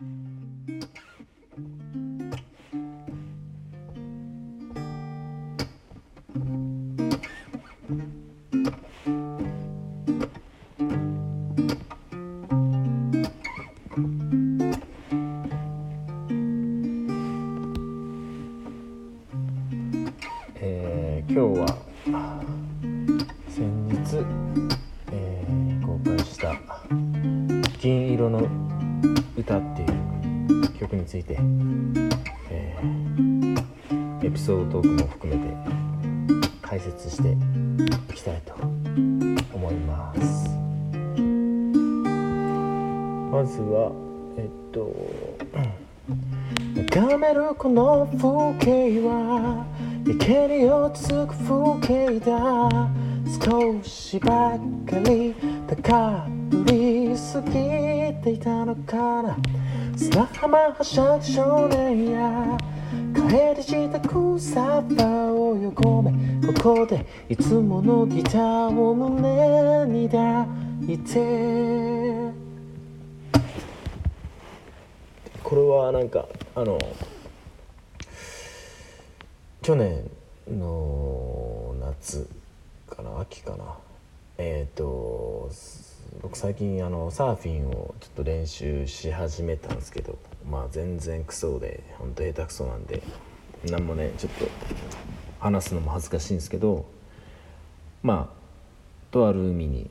えー今日は先日、えー公開した「銀色の歌」っていう曲について、えーエピソードトークも含めて解説していきたいと思います。まずはえっと眺めるこの風景は池に落ち着く風景だ。少しばっかり高ぶりすぎていたのかな。砂浜はしゃぐ少年や。帰り自宅サッファーを横目。ここでいつものギターを胸に抱いて。これはなんかあの去年の夏かな秋かな。えっ、と僕最近あのサーフィンをちょっと練習し始めたんですけどまあ全然クソでほんと下手くそなんでなんもねちょっと話すのも恥ずかしいんですけどまあとある海に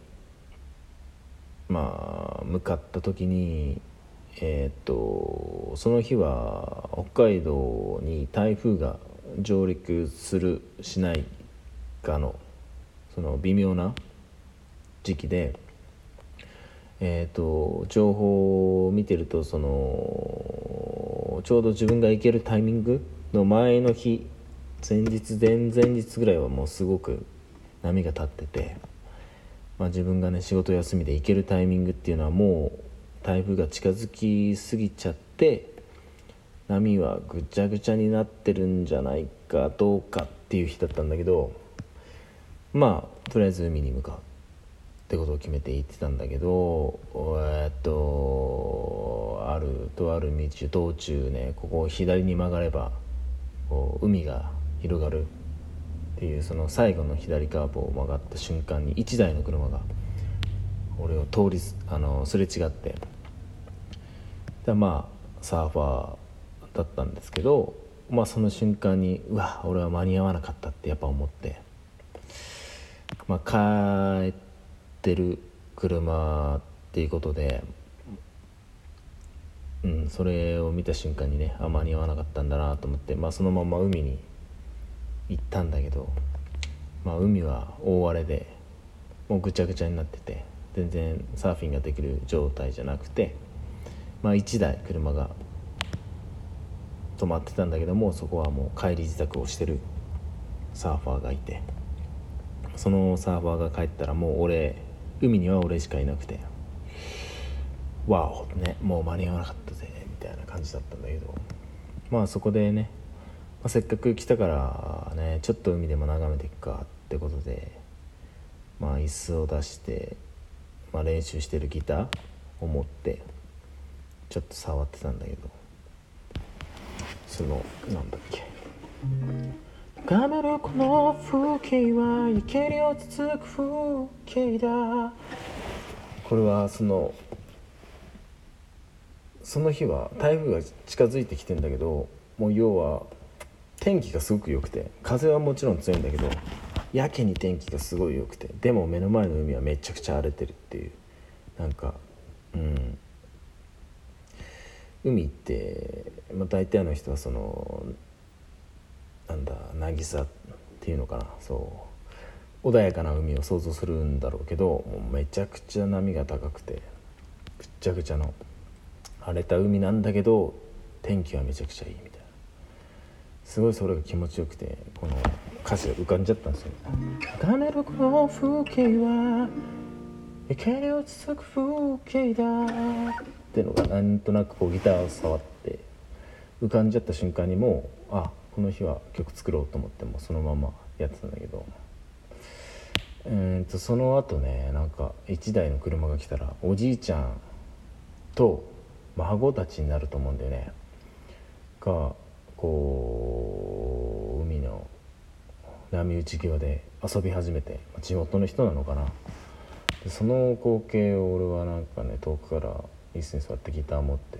まあ向かった時にえっ、とその日は北海道に台風が上陸するしないかのその微妙な時期でえー、と情報を見てるとそのちょうど自分が行けるタイミングの前の日前日前々日ぐらいはもうすごく波が立ってて、まあ、自分がね仕事休みで行けるタイミングっていうのはもう台風が近づきすぎちゃって波はぐちゃぐちゃになってるんじゃないかどうかっていう日だったんだけどまあとりあえず海に向かう。ってことを決めて行ってたんだけどえっとあるとある道道中ねここを左に曲がればこう海が広がるっていうその最後の左カーブを曲がった瞬間に1台の車が俺を通りすあのすれ違ってでまあサーファーだったんですけどまあその瞬間にうわ俺は間に合わなかったってやっぱ思ってまあ帰ってる車っていうことでうんそれを見た瞬間にねあ間に合わなかったんだなと思ってまあそのまま海に行ったんだけどまあ海は大荒れでもうぐちゃぐちゃになってて全然サーフィンができる状態じゃなくてまあ1台車が止まってたんだけどもそこはもう帰り自宅をしてるサーファーがいてそのサーファーが帰ったらもう俺海には俺しかいなくて。わおねもう間に合わなかったぜみたいな感じだったんだけど。まあそこでね、まあ、せっかく来たからねちょっと海でも眺めていくかってことでまあ椅子を出して、まあ、練習してるギターを持ってちょっと触ってたんだけど。そのなんだっけ。眺めるこの風景は池に落ち着く風景だ。これはそのその日は台風が近づいてきてんだけどもう要は天気がすごく良くて風はもちろん強いんだけどやけに天気がすごい良くてでも目の前の海はめちゃくちゃ荒れてるっていうなんかうん。海って、まあ、大体の人はそのなんだ渚っていうのかな。そう。穏やかな海を想像するんだろうけどもうめちゃくちゃ波が高くてぐっちゃぐちゃの荒れた海なんだけど天気はめちゃくちゃいいみたいな。すごいそれが気持ちよくてこの歌詞が浮かんじゃったんですよ「眺めるこの風景は池に落ち着く風景だ」っていうのがなんとなくこうギターを触って浮かんじゃった瞬間にもうあこの日は曲作ろうと思ってもそのままやってたんだけど。うんとその後ねなんか1台の車が来たらおじいちゃんと孫たちになると思うんだよね。がこう海の波打ち際で遊び始めて地元の人なのかな。その光景を俺はなんかね遠くから椅子に座ってギター持って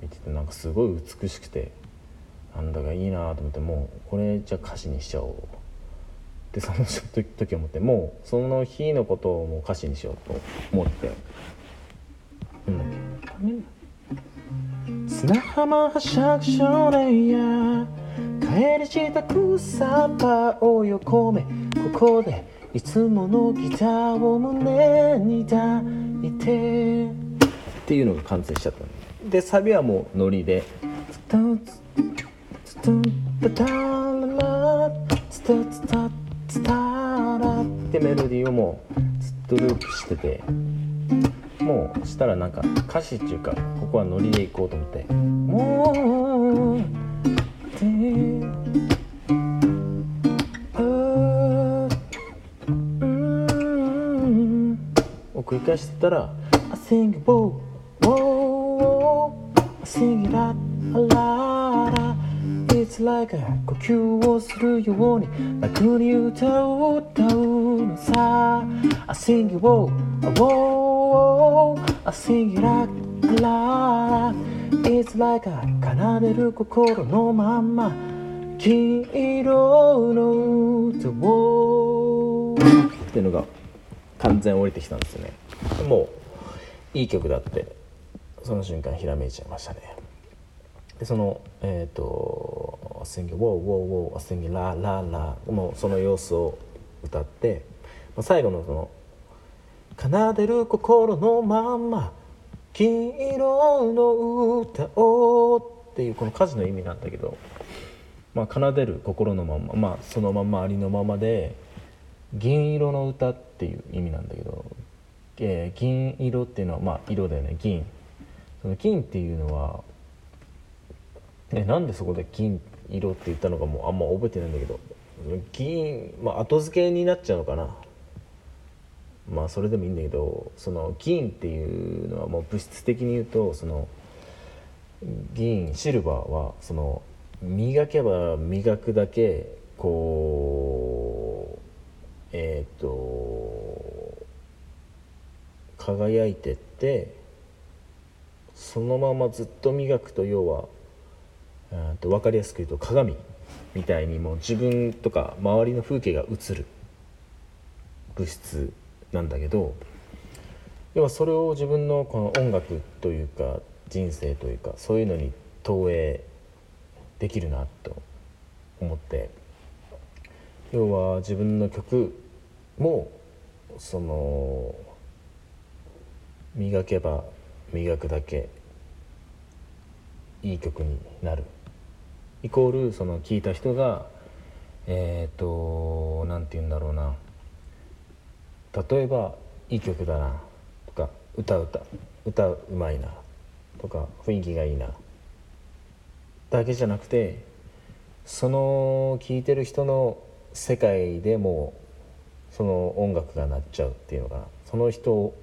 見ててなんかすごい美しくてなんだかいいなと思ってもうこれじゃ歌詞にしちゃおう。でその時思ってもうその日のことをもう歌詞にしようと思って。なんだっけ？砂浜はしゃく少年や帰りした草葉を横目。ここでいつものギターを胸に抱いて。っていうのが完成しちゃったでサビはもうノリで「ツタツってメロディーをもうずっとループしててもうしたらなんか歌詞っていうかここはノリでいこうと思って「もう」ってを繰り返してたら「I sing it whoa whoa I sing it out loud It's like a 呼吸をするように楽に歌う歌うのさ。I sing it whoa whoa I sing it out loud It's like a 奏でる心のまんま黄色の歌をっていうのが完全降りてきたんですよね。もういい曲だってその瞬間ひらめいちゃいましたね。でそのえっ、ー、と「Sing Wow Wow Wow Sing La La La」もうその様子を歌って、まあ、最後のその「奏でる心のまんま黄色の歌を」っていうこの歌詞の意味なんだけどまあ奏でる心のまんままあそのまんまありのままで銀色の歌っていう意味なんだけど、えー、銀色っていうのはまあ色だよね銀。その銀っていうのは、ね、なんでそこで銀色って言ったのかもあんま覚えてないんだけど。銀まあ後付けになっちゃうのかな。まあそれでもいいんだけどその銀っていうのはもう物質的に言うとその銀シルバーはその磨けば磨くだけこうえっ、ー、と輝いてってそのままずっと磨くと要はと分かりやすく言うと鏡みたいにもう自分とか周りの風景が映る物質なんだけど要はそれを自分のこの音楽というか人生というかそういうのに投影できるなと思って要は自分の曲もその磨けば磨くだけいい曲になる。イコールその聴いた人がえっ、ー、と何て言うんだろうな。例えばいい曲だな。とか歌う歌。歌うまいな。とか雰囲気がいいな。だけじゃなくてその聴いてる人の世界でもその音楽が鳴っちゃうっていうのかな。その人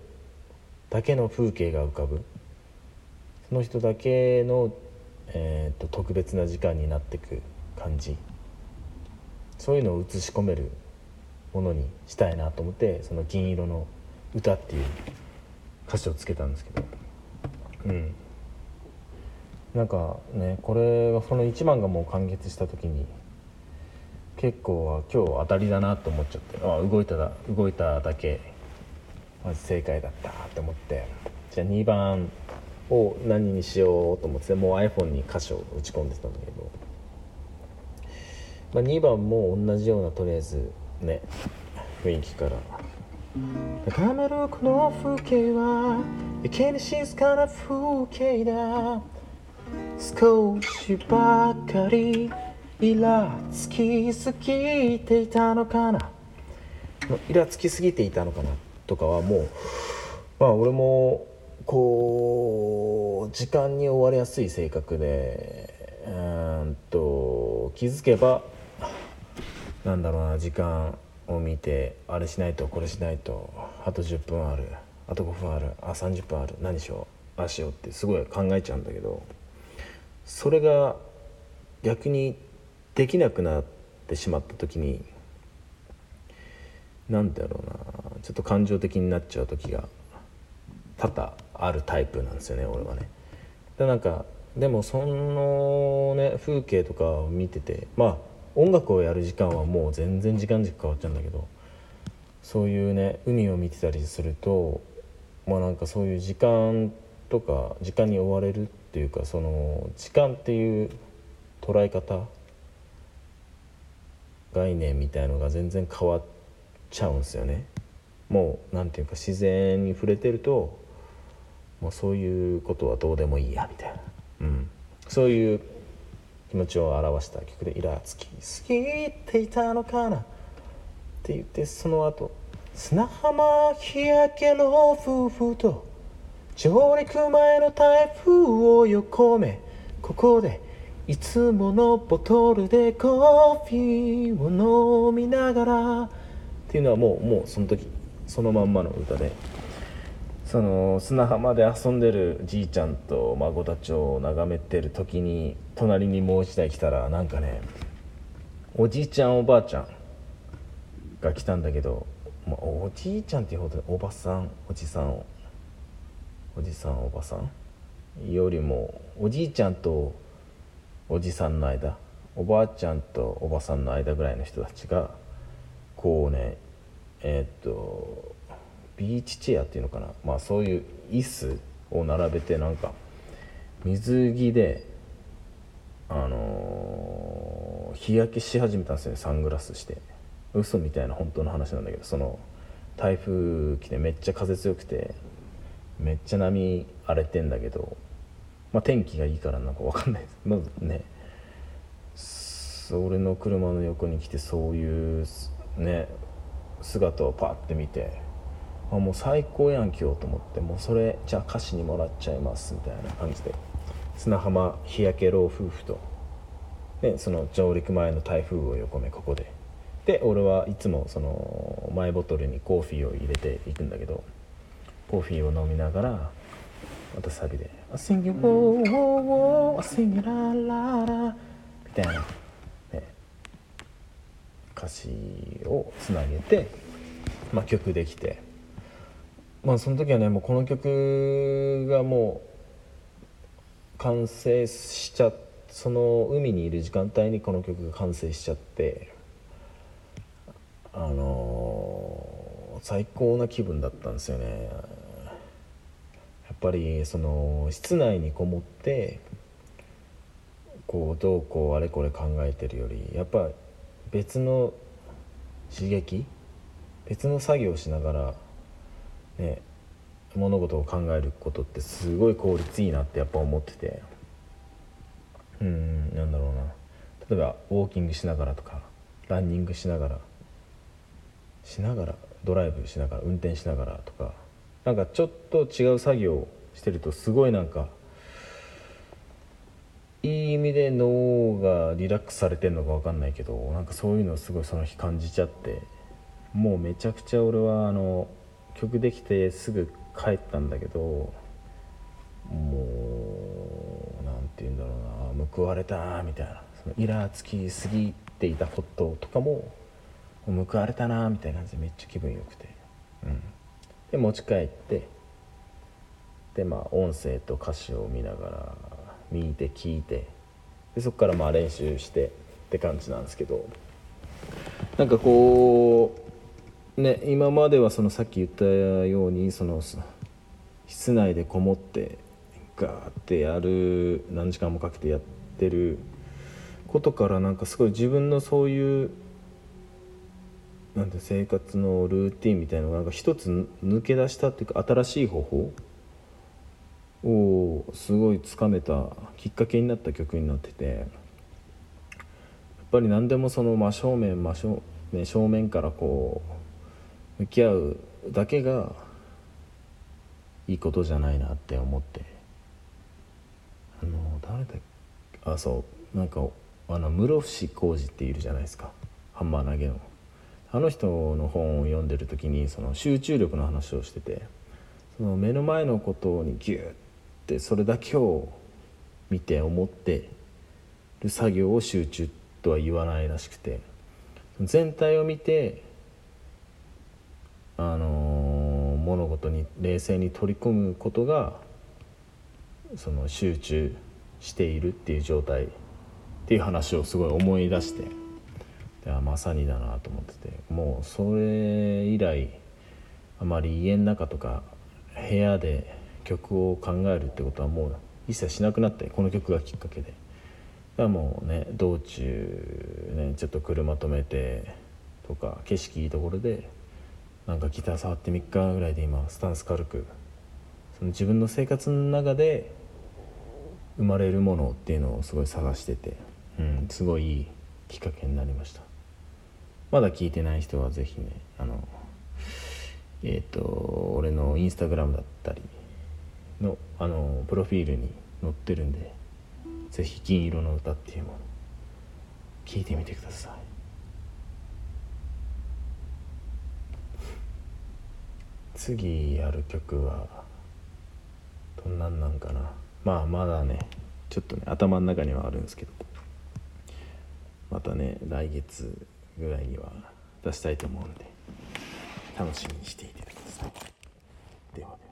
だけの風景が浮かぶ。その人だけの、えーと、特別な時間になってく感じ。そういうのを映し込めるものにしたいなと思ってその「銀色の歌」っていう歌詞をつけたんですけど。うん。なんかねこれがその1番がもう完結した時に結構は今日当たりだなと思っちゃってあ動いただ動いただけまず正解だったと思って。じゃあ2番。を何にしようと思ってもう iPhone に歌詞を打ち込んでたんだけど、まあ、2番も同じようなとりあえずね雰囲気から。眺めるこの風景はやけに静かな風景だ。少しばかりイラつきすぎていたのかな。イラつきすぎていたのかなとかはもうまあ俺もこう時間に追われやすい性格でうんと気づけばなんだろうな時間を見てあれしないとこれしないとあと10分あるあと5分あるあ30分ある何しようあしようってすごい考えちゃうんだけどそれが逆にできなくなってしまった時に何だろうなちょっと感情的になっちゃう時が多々あるタイプなんですよね俺はね。でなんかでもそのね風景とかを見ててまあ音楽をやる時間はもう全然時間軸変わっちゃうんだけどそういうね海を見てたりするとまあなんかそういう時間とか時間に追われるっていうかその時間っていう捉え方概念みたいのが全然変わっちゃうんですよね。もう何て言うか自然に触れてるともうそういうことはどうでもいいやみたいな、うん、そういう気持ちを表した曲で「イラつきすぎていたのかな」って言ってその後砂浜日焼けの夫婦と上陸前の台風を横目ここでいつものボトルでコーヒーを飲みながらっていうのはもうもうその時そのまんまの歌で。その砂浜で遊んでるじいちゃんと孫たちを眺めてる時に隣にもう一台来たらなんかねおじいちゃんおばあちゃんが来たんだけど、まあ、おじいちゃんっていうほどおばさんおじさんおじさんおばさん？よりもおじいちゃんとおじさんの間おばあちゃんとおばさんの間ぐらいの人たちがこうねえー、っとビーチチェアっていうのかな、まあ、そういう椅子を並べてなんか水着で、あのー、日焼けし始めたんですよね。サングラスして。嘘みたいな本当の話なんだけどその台風来てめっちゃ風強くてめっちゃ波荒れてんだけど、まあ、天気がいいからなんか分かんないです。まずね俺の車の横に来てそういうね姿をパッて見てあもう最高やん今日と思って。もうそれじゃあ歌詞にもらっちゃいますみたいな感じで。砂浜日焼け老夫婦と、でその上陸前の台風を横目ここで。で俺はいつもそのマイボトルにコーヒーを入れていくんだけどコーヒーを飲みながらまたサビで「I sing it, whoa, whoa, whoa, I sing it, la, la, la」みたいな、ね、歌詞をつなげて、まあ、曲できて。まあその時はねもうこの曲がもう完成しちゃその海にいる時間帯にこの曲が完成しちゃってあのー、最高な気分だったんですよね。やっぱりその室内にこもってこうどうこうあれこれ考えてるよりやっぱ別の刺激別の作業をしながらね、物事を考えることってすごい効率いいなってやっぱ思ってて。うんなんだろうな。例えばウォーキングしながらとかランニングしながらしながらドライブしながら運転しながらとかなんかちょっと違う作業をしてるとすごいなんかいい意味で脳がリラックスされてるのか分かんないけどなんかそういうのをすごいその日感じちゃってもうめちゃくちゃ俺はあの曲できてすぐ帰ったんだけどもう何て言うんだろうな報われたみたいな。そのイラつきすぎていたこととかも報われたなみたいな感じでめっちゃ気分よくて、うん、で持ち帰ってでまあ音声と歌詞を見ながら見て聞いてでそこからまあ練習してって感じなんですけど。なんかこうね、今まではそのさっき言ったようにその室内でこもってガーってやる何時間もかけてやってることからなんかすごい自分のそういうなんて生活のルーティンみたいなのがなんか一つ抜け出したっていうか新しい方法をすごいつかめたきっかけになった曲になっててやっぱり何でもその真正面真正面正面からこう向き合うだけがいいことじゃないなって思って。あの誰だあそう。なんかあの室伏浩二っているじゃないですか。ハンマー投げの。あの人の本を読んでる時にその集中力の話をしててその目の前のことにギュッでそれだけを見て思ってる作業を集中とは言わないらしくて全体を見てあの、物事に冷静に取り込むことがその集中しているっていう状態っていう話をすごい思い出してでまさにだなと思っててもうそれ以来あまり家の中とか部屋で曲を考えるってことはもう一切しなくなってこの曲がきっかけで。だもうね道中ねちょっと車止めてとか景色いいところでなんかギター触って3日ぐらいで今スタンス軽くその自分の生活の中で生まれるものっていうのをすごい探してて、うん、すごいいいきっかけになりました。まだ聞いてない人は是非ねあのえっ、ー、と俺のインスタグラムだったりのあのプロフィールに載ってるんで是非銀色の歌っていうもの聞いてみてください。次やる曲はどんなんなんかな。まあまだねちょっとね頭の中にはあるんですけど。またね来月ぐらいには出したいと思うんで楽しみにしていてください。ではでは